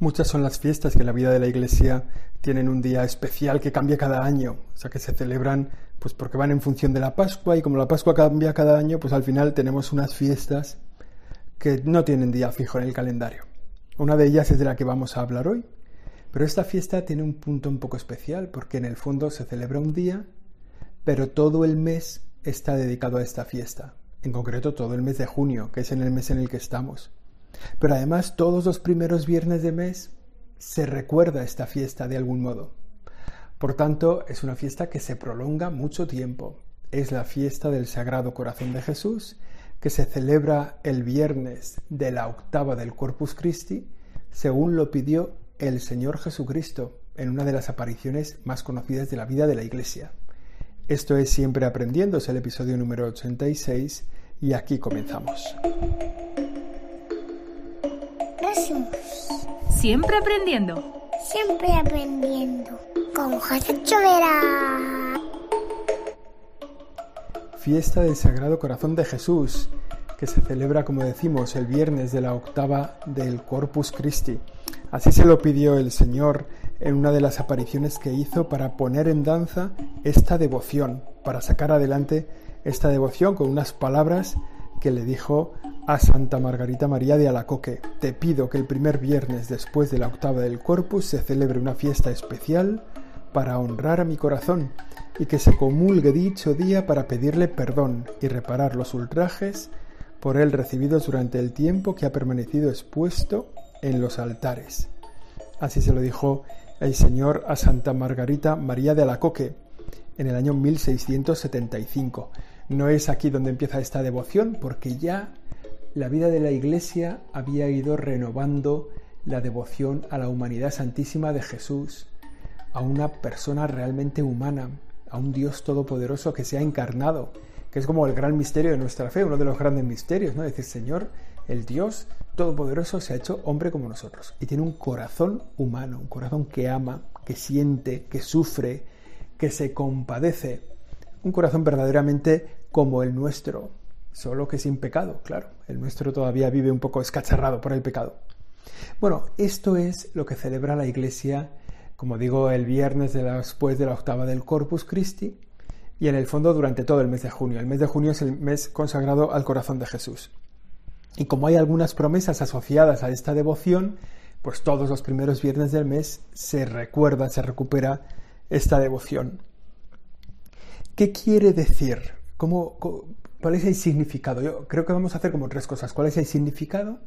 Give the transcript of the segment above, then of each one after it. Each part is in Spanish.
Muchas son las fiestas que en la vida de la Iglesia tienen un día especial que cambia cada año, o sea que se celebran pues porque van en función de la Pascua y como la Pascua cambia cada año, pues al final tenemos unas fiestas que no tienen día fijo en el calendario. Una de ellas es de la que vamos a hablar hoy, pero esta fiesta tiene un punto un poco especial porque en el fondo se celebra un día, pero todo el mes está dedicado a esta fiesta, en concreto todo el mes de junio, que es en el mes en el que estamos. Pero además todos los primeros viernes de mes se recuerda esta fiesta de algún modo. Por tanto, es una fiesta que se prolonga mucho tiempo. Es la fiesta del Sagrado Corazón de Jesús, que se celebra el viernes de la octava del Corpus Christi, según lo pidió el Señor Jesucristo en una de las apariciones más conocidas de la vida de la Iglesia. Esto es Siempre Aprendiendo, es el episodio número 86 y aquí comenzamos. Siempre aprendiendo. Siempre aprendiendo. Con José Chovera. Fiesta del Sagrado Corazón de Jesús, que se celebra, como decimos, el viernes de la octava del Corpus Christi. Así se lo pidió el Señor en una de las apariciones que hizo para poner en danza esta devoción, para sacar adelante esta devoción con unas palabras que le dijo a Santa Margarita María de Alacoque, te pido que el primer viernes después de la octava del Corpus se celebre una fiesta especial para honrar a mi corazón y que se comulgue dicho día para pedirle perdón y reparar los ultrajes por él recibidos durante el tiempo que ha permanecido expuesto en los altares. Así se lo dijo el Señor a Santa Margarita María de Alacoque en el año 1675. No es aquí donde empieza esta devoción, porque ya la vida de la Iglesia había ido renovando la devoción a la humanidad santísima de Jesús, a una persona realmente humana, a un Dios todopoderoso que se ha encarnado, que es como el gran misterio de nuestra fe, uno de los grandes misterios, ¿no? Decir, Señor, el Dios todopoderoso se ha hecho hombre como nosotros y tiene un corazón humano, un corazón que ama, que siente, que sufre, que se compadece, un corazón verdaderamente como el nuestro, solo que sin pecado, claro. El nuestro todavía vive un poco escacharrado por el pecado. Bueno, esto es lo que celebra la Iglesia, como digo, el viernes después de la octava del Corpus Christi y en el fondo durante todo el mes de junio. El mes de junio es el mes consagrado al corazón de Jesús. Y como hay algunas promesas asociadas a esta devoción, pues todos los primeros viernes del mes se recuerda, se recupera esta devoción. ¿Qué quiere decir ¿Cómo, ¿Cuál es el significado? Yo creo que vamos a hacer como tres cosas. ¿Cuál es el significado?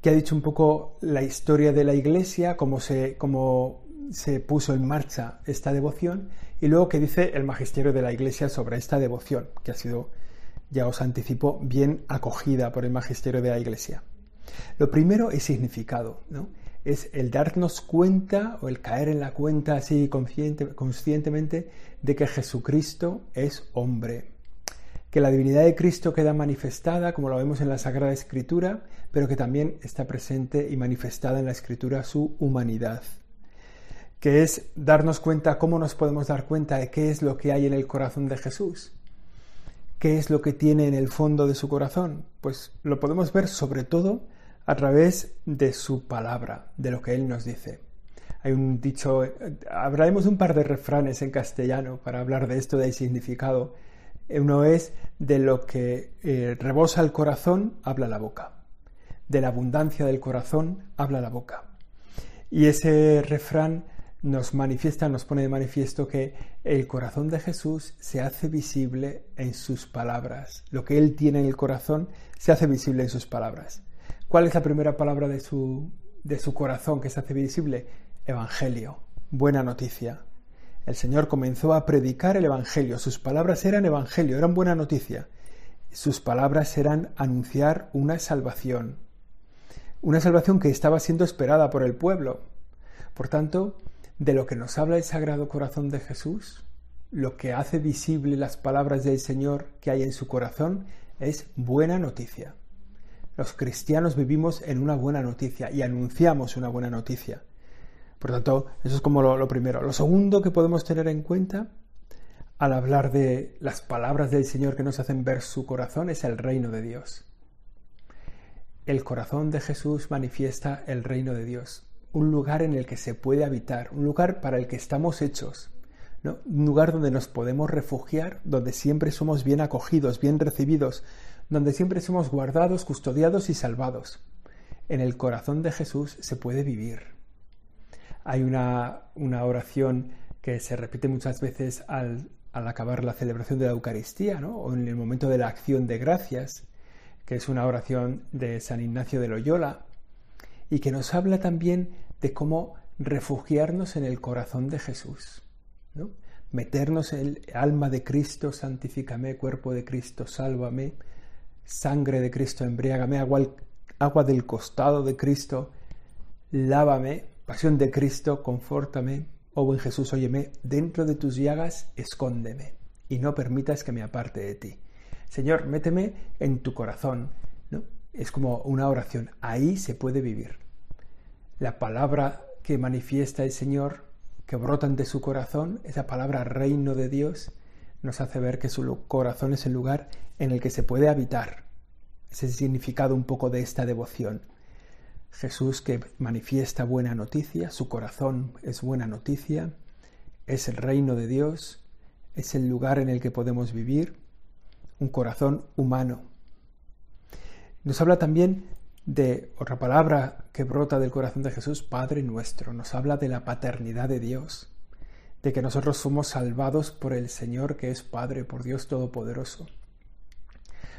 Que ha dicho un poco la historia de la iglesia, cómo se, cómo se puso en marcha esta devoción, y luego qué dice el magisterio de la iglesia sobre esta devoción, que ha sido, ya os anticipo, bien acogida por el magisterio de la iglesia. Lo primero es significado, ¿no? Es el darnos cuenta o el caer en la cuenta así conscientemente de que Jesucristo es hombre, que la divinidad de Cristo queda manifestada, como lo vemos en la Sagrada Escritura, pero que también está presente y manifestada en la Escritura su humanidad, que es darnos cuenta, cómo nos podemos dar cuenta de qué es lo que hay en el corazón de Jesús. ¿Qué es lo que tiene en el fondo de su corazón? Pues lo podemos ver sobre todo a través de su palabra, de lo que Él nos dice. Hay un dicho, hablaremos un par de refranes en castellano para hablar de esto del significado. Uno es de lo que eh, rebosa el corazón, habla la boca. De la abundancia del corazón, habla la boca. Y ese refrán nos manifiesta, nos pone de manifiesto que el corazón de Jesús se hace visible en sus palabras. Lo que Él tiene en el corazón se hace visible en sus palabras. ¿Cuál es la primera palabra de su, de su corazón que se hace visible? Evangelio, buena noticia. El Señor comenzó a predicar el Evangelio. Sus palabras eran Evangelio, eran buena noticia. Sus palabras eran anunciar una salvación. Una salvación que estaba siendo esperada por el pueblo. Por tanto, de lo que nos habla el Sagrado Corazón de Jesús, lo que hace visible las palabras del Señor que hay en su corazón es buena noticia. Los cristianos vivimos en una buena noticia y anunciamos una buena noticia. Por tanto, eso es como lo, primero. Lo segundo que podemos tener en cuenta al hablar de las palabras del Señor que nos hacen ver su corazón es el reino de Dios. el corazón de Jesús manifiesta el reino de Dios, un lugar en el que se puede habitar, un lugar para el que estamos hechos, un lugar donde nos podemos refugiar, donde siempre somos bien acogidos, bien recibidos, donde siempre somos guardados, custodiados y salvados. En el corazón de Jesús se puede vivir. Hay una, una oración que se repite muchas veces al, acabar la celebración de la Eucaristía, o en el momento de la acción de gracias, que es una oración de San Ignacio de Loyola, y que nos habla también de cómo refugiarnos en el corazón de Jesús. ¿no? Meternos en el alma de Cristo, santifícame, cuerpo de Cristo, sálvame, sangre de Cristo, embriágame, agua, agua del costado de Cristo, lávame, pasión de Cristo, confórtame, oh buen Jesús, óyeme, dentro de tus llagas, escóndeme, y no permitas que me aparte de ti. Señor, méteme en tu corazón. ¿no? Es como una oración, ahí se puede vivir. La palabra que manifiesta el Señor, que brotan de su corazón, esa palabra reino de Dios, nos hace ver que su corazón es el lugar en el que se puede habitar. Ese es el significado un poco de esta devoción. Jesús que manifiesta buena noticia, su corazón es buena noticia, es el reino de Dios, es el lugar en el que podemos vivir, un corazón humano. Nos habla también de otra palabra que brota del corazón de Jesús, Padre nuestro, nos habla de la paternidad de Dios, de que nosotros somos salvados por el Señor que es Padre, por Dios Todopoderoso.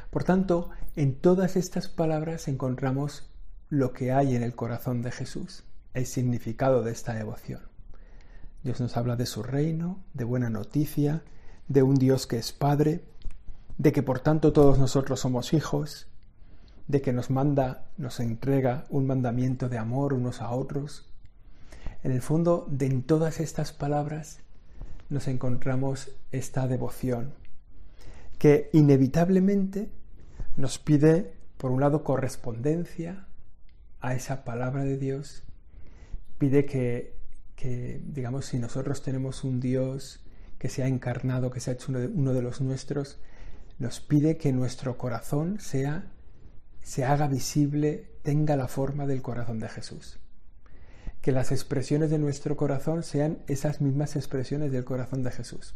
Por tanto, en todas estas palabras encontramos lo que hay en el corazón de Jesús, el significado de esta devoción. Dios nos habla de su reino, de buena noticia, de un Dios que es Padre, de que por tanto todos nosotros somos hijos, de que nos manda, nos entrega un mandamiento de amor unos a otros. En el fondo, de en todas estas palabras nos encontramos esta devoción, que inevitablemente nos pide, por un lado, correspondencia a esa palabra de Dios, pide que, digamos, si nosotros tenemos un Dios que se ha encarnado, que se ha hecho uno de los nuestros, nos pide que nuestro corazón sea, se haga visible, tenga la forma del corazón de Jesús. Que las expresiones de nuestro corazón sean esas mismas expresiones del corazón de Jesús.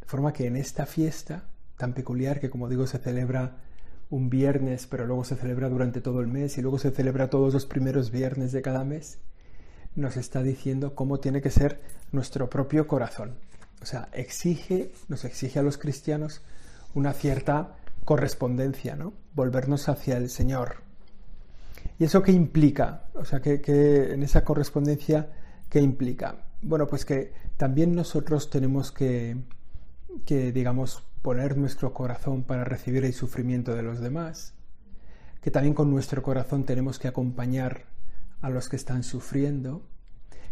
De forma que en esta fiesta tan peculiar que, como digo, se celebra un viernes, pero luego se celebra durante todo el mes y luego se celebra todos los primeros viernes de cada mes, nos está diciendo cómo tiene que ser nuestro propio corazón. O sea, exige, nos exige a los cristianos una cierta correspondencia, ¿no? Volvernos hacia el Señor. ¿Y eso qué implica? O sea, que, en esa correspondencia, ¿qué implica? Bueno, pues que también nosotros tenemos que, que digamos, poner nuestro corazón para recibir el sufrimiento de los demás, que también con nuestro corazón tenemos que acompañar a los que están sufriendo,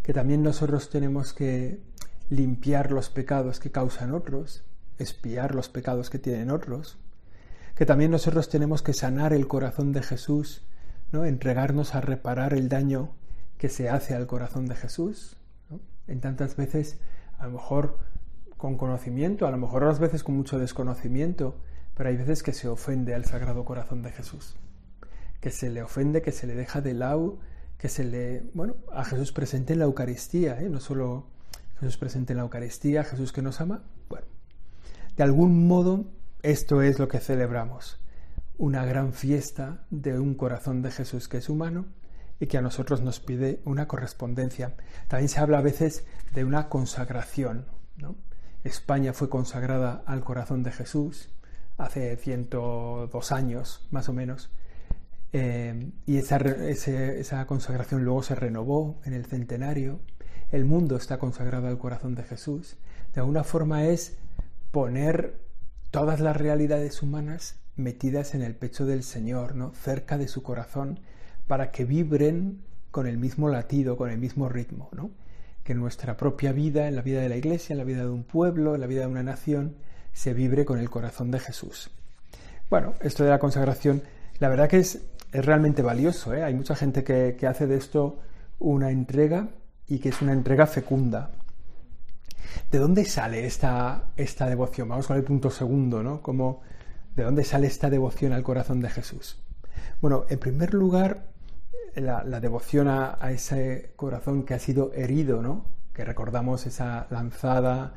que también nosotros tenemos que limpiar los pecados que causan otros, espiar los pecados que tienen otros, que también nosotros tenemos que sanar el corazón de Jesús, ¿no? entregarnos a reparar el daño que se hace al corazón de Jesús. En tantas veces, a lo mejor con conocimiento, a lo mejor otras veces con mucho desconocimiento, pero hay veces que se ofende al Sagrado Corazón de Jesús, que se le ofende, que se le deja de lado, que se le, bueno, a Jesús presente en la Eucaristía, ¿eh? no solo Jesús presente en la Eucaristía, Jesús que nos ama, bueno, de algún modo esto es lo que celebramos, una gran fiesta de un corazón de Jesús que es humano y que a nosotros nos pide una correspondencia. También se habla a veces de una consagración. España fue consagrada al corazón de Jesús hace 102 años, más o menos. Eh, y esa, esa consagración luego se renovó en el centenario. El mundo está consagrado al corazón de Jesús. De alguna forma es poner todas las realidades humanas metidas en el pecho del Señor, ¿no? cerca de su corazón, para que vibren con el mismo latido, con el mismo ritmo. ¿no? que nuestra propia vida, en la vida de la Iglesia, en la vida de un pueblo, en la vida de una nación, se vibre con el corazón de Jesús. Bueno, esto de la consagración, la verdad que es, es realmente valioso. ¿eh? Hay mucha gente que, hace de esto una entrega y que es una entrega fecunda. ¿De dónde sale esta, esta devoción? Vamos con el punto segundo, ¿no? Como, ¿De dónde sale esta devoción al corazón de Jesús? Bueno, en primer lugar, la, devoción a, ese corazón que ha sido herido, ¿no? Que recordamos esa lanzada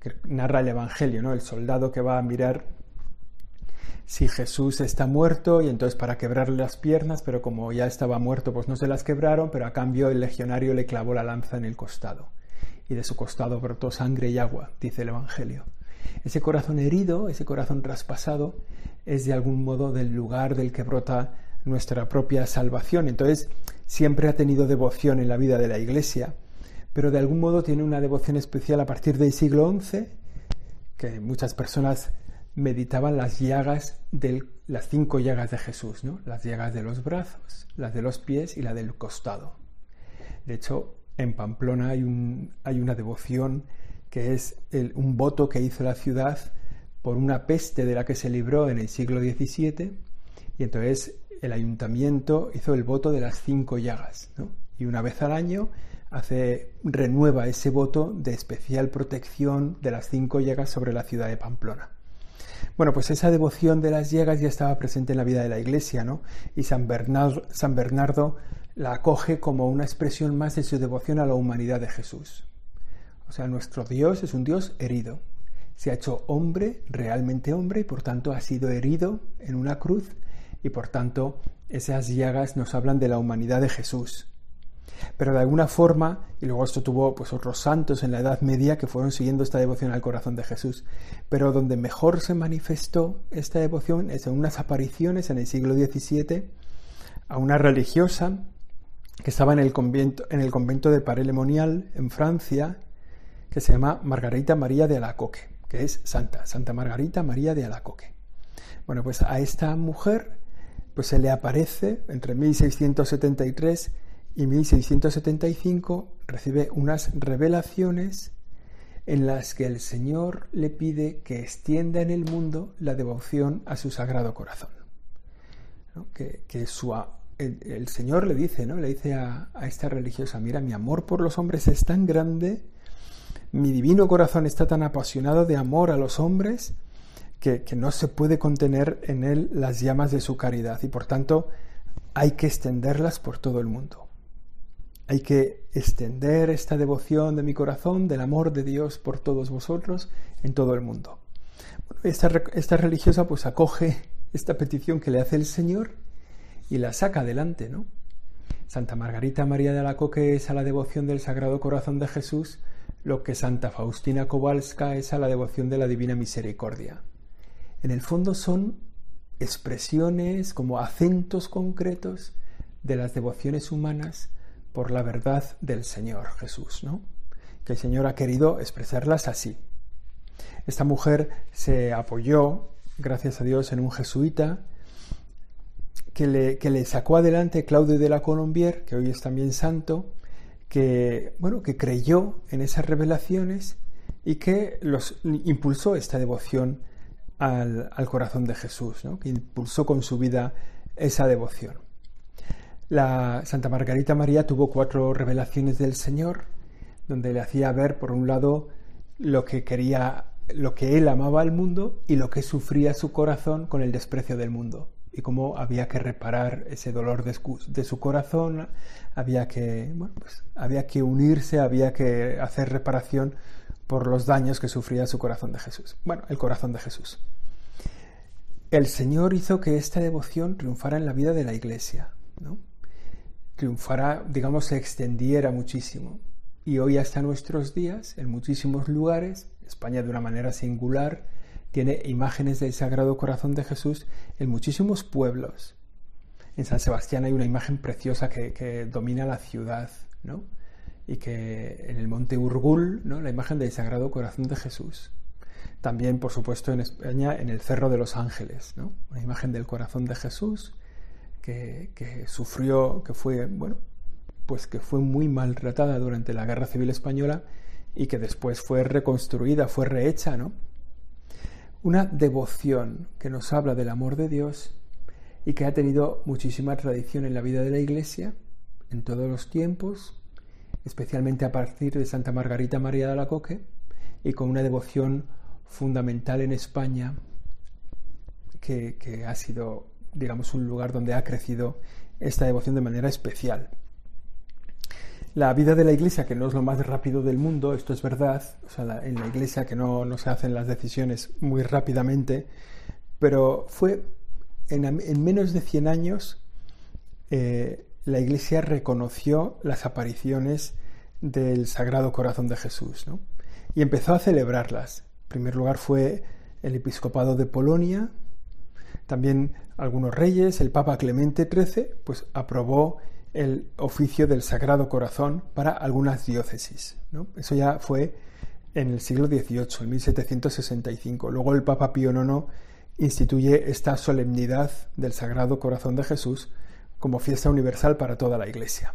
que narra el Evangelio, ¿no? El soldado que va a mirar si Jesús está muerto y entonces para quebrarle las piernas, pero como ya estaba muerto, pues no se las quebraron, pero a cambio el legionario le clavó la lanza en el costado y de su costado brotó sangre y agua, dice el Evangelio. Ese corazón herido, ese corazón traspasado, es de algún modo del lugar del que brota nuestra propia salvación. Entonces, siempre ha tenido devoción en la vida de la Iglesia, pero de algún modo tiene una devoción especial a partir del siglo XI, que muchas personas meditaban las llagas de las cinco llagas de Jesús, ¿no? Las llagas de los brazos, las de los pies y la del costado. De hecho, en Pamplona hay, hay una devoción que es un voto que hizo la ciudad por una peste de la que se libró en el siglo XVII y entonces el ayuntamiento hizo el voto de las cinco llagas y una vez al año hace renueva ese voto de especial protección de las cinco llagas sobre la ciudad de Pamplona. Bueno, pues esa devoción de las llagas ya estaba presente en la vida de la Iglesia, ¿no? Y San Bernardo, San Bernardo la acoge como una expresión más de su devoción a la humanidad de Jesús. O sea, nuestro Dios es un Dios herido. Se ha hecho hombre, realmente hombre, y por tanto ha sido herido en una cruz, y por tanto esas llagas nos hablan de la humanidad de Jesús. Pero de alguna forma, y luego esto tuvo pues otros santos en la Edad Media que fueron siguiendo esta devoción al corazón de Jesús, pero donde mejor se manifestó esta devoción es en unas apariciones en el siglo XVII a una religiosa que estaba en el convento, en el convento de Parelemonial, en Francia, que se llama Margarita María de Alacoque, que es santa, Santa Margarita María de Alacoque. Bueno, pues a esta mujer pues se le aparece entre 1673 y 1675 recibe unas revelaciones en las que el Señor le pide que extienda en el mundo la devoción a su sagrado corazón. Que, su, el, Señor le dice, ¿no? Le dice a, esta religiosa, mira, mi amor por los hombres es tan grande, mi divino corazón está tan apasionado de amor a los hombres, que, no se puede contener en él las llamas de su caridad y por tanto hay que extenderlas por todo el mundo. Hay que extender esta devoción de mi corazón, del amor de Dios por todos vosotros, en todo el mundo. esta, esta religiosa pues acoge esta petición que le hace el Señor y la saca adelante, ¿no? Santa Margarita María de Alacoque es a la devoción del Sagrado Corazón de Jesús lo que Santa Faustina Kowalska es a la devoción de la Divina Misericordia. En el fondo son expresiones como acentos concretos de las devociones humanas por la verdad del Señor Jesús, ¿no? Que el Señor ha querido expresarlas así. Esta mujer se apoyó, gracias a Dios, en un jesuita que le, que le sacó adelante Claudio de la Colombier, que hoy es también santo, que, bueno, que creyó en esas revelaciones y que los impulsó esta devoción al, al corazón de Jesús, ¿no? que impulsó con su vida esa devoción. La Santa Margarita María tuvo cuatro revelaciones del Señor, donde le hacía ver, por un lado, lo que quería, lo que él amaba al mundo y lo que sufría su corazón con el desprecio del mundo y cómo había que reparar ese dolor de, su corazón, había que, pues, había que unirse, había que hacer reparación por los daños que sufría su corazón de Jesús. Bueno, el corazón de Jesús. El Señor hizo que esta devoción triunfara en la vida de la Iglesia, ¿no? Triunfara, digamos, se extendiera muchísimo. Y hoy hasta nuestros días, en muchísimos lugares, España de una manera singular, tiene imágenes del Sagrado Corazón de Jesús en muchísimos pueblos. En San Sebastián hay una imagen preciosa que, domina la ciudad, ¿no? Y que en el monte Urgul, ¿no? La imagen del Sagrado Corazón de Jesús. También, por supuesto, en España, en el Cerro de los Ángeles, ¿no? Una imagen del corazón de Jesús que, que sufrió, que fue, bueno, pues que fue muy maltratada durante la Guerra Civil Española y que después fue reconstruida, fue rehecha, ¿no? Una devoción que nos habla del amor de Dios y que ha tenido muchísima tradición en la vida de la Iglesia en todos los tiempos, especialmente a partir de Santa Margarita María de Alacoque y con una devoción fundamental en España que, ha sido digamos, un lugar donde ha crecido esta devoción de manera especial. La vida de la iglesia, que no es lo más rápido del mundo, esto es verdad, o sea, en la iglesia que no, no, se hacen las decisiones muy rápidamente, pero fue en, menos de 100 años eh, la iglesia reconoció las apariciones del Sagrado Corazón de Jesús ¿no? y empezó a celebrarlas. En primer lugar fue el episcopado de Polonia, también algunos reyes, el Papa Clemente XIII, pues aprobó el oficio del Sagrado Corazón para algunas diócesis. Eso ya fue en el siglo XVIII, en 1765. Luego el Papa Pío IX instituye esta solemnidad del Sagrado Corazón de Jesús como fiesta universal para toda la Iglesia.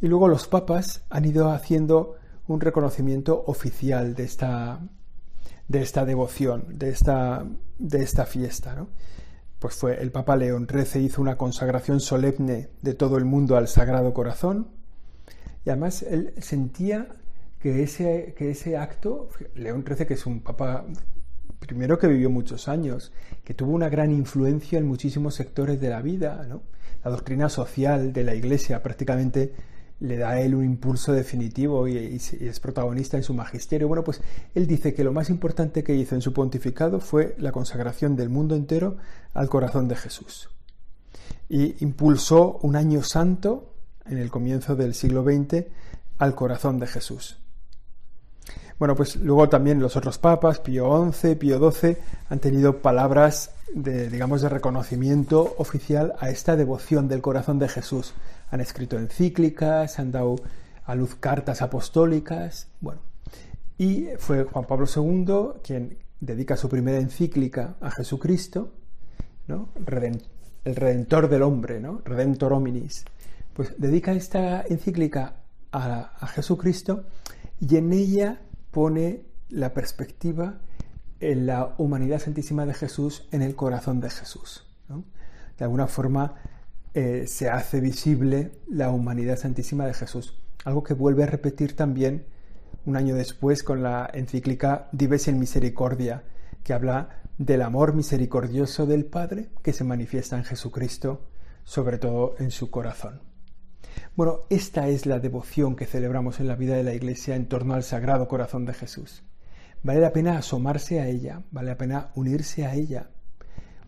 Y luego los papas han ido haciendo un reconocimiento oficial de esta, de esta devoción, de esta, fiesta. Pues fue el Papa León XIII hizo una consagración solemne de todo el mundo al Sagrado Corazón y además él sentía que ese, que ese acto, León XIII, que es un papa primero que vivió muchos años, que tuvo una gran influencia en muchísimos sectores de la vida, ¿no? La doctrina social de la Iglesia prácticamente le da a él un impulso definitivo y, es protagonista en su magisterio. Bueno, pues él dice que lo más importante que hizo en su pontificado fue la consagración del mundo entero al corazón de Jesús. Y impulsó un año santo en el comienzo del siglo XX al corazón de Jesús. Bueno, pues luego también los otros papas, Pío XI, Pío XII, han tenido palabras de, digamos, de reconocimiento oficial a esta devoción del corazón de Jesús. Han escrito encíclicas, han dado a luz cartas apostólicas, bueno. Y fue Juan Pablo II quien dedica su primera encíclica a Jesucristo, ¿no? el Redentor del hombre, ¿no? Redentor hominis. Pues dedica esta encíclica a, a Jesucristo y en ella pone la perspectiva en la humanidad santísima de Jesús en el corazón de Jesús. De alguna forma eh, se hace visible la humanidad santísima de Jesús, algo que vuelve a repetir también un año después con la encíclica Dives en Misericordia, que habla del amor misericordioso del Padre que se manifiesta en Jesucristo, sobre todo en su corazón. Bueno, esta es la devoción que celebramos en la vida de la Iglesia en torno al Sagrado Corazón de Jesús. Vale la pena asomarse a ella, vale la pena unirse a ella,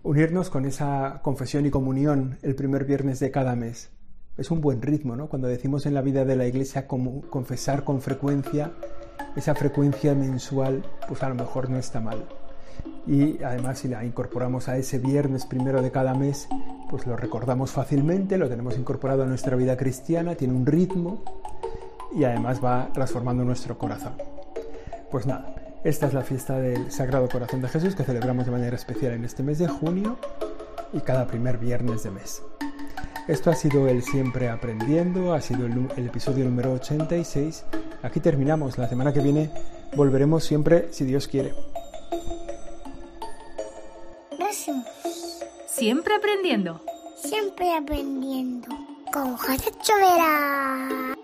unirnos con esa confesión y comunión el primer viernes de cada mes. Es un buen ritmo, ¿no? Cuando decimos en la vida de la Iglesia confesar con frecuencia, esa frecuencia mensual, pues a lo mejor no está mal. Y además si la incorporamos a ese viernes primero de cada mes, pues lo recordamos fácilmente, lo tenemos incorporado a nuestra vida cristiana, tiene un ritmo y además va transformando nuestro corazón. Pues nada, esta es la fiesta del Sagrado Corazón de Jesús que celebramos de manera especial en este mes de junio y cada primer viernes de mes. Esto ha sido el Siempre Aprendiendo, ha sido el, episodio número 86. Aquí terminamos. La semana que viene volveremos siempre, si Dios quiere. Siempre aprendiendo. Siempre aprendiendo. Con José Chovera.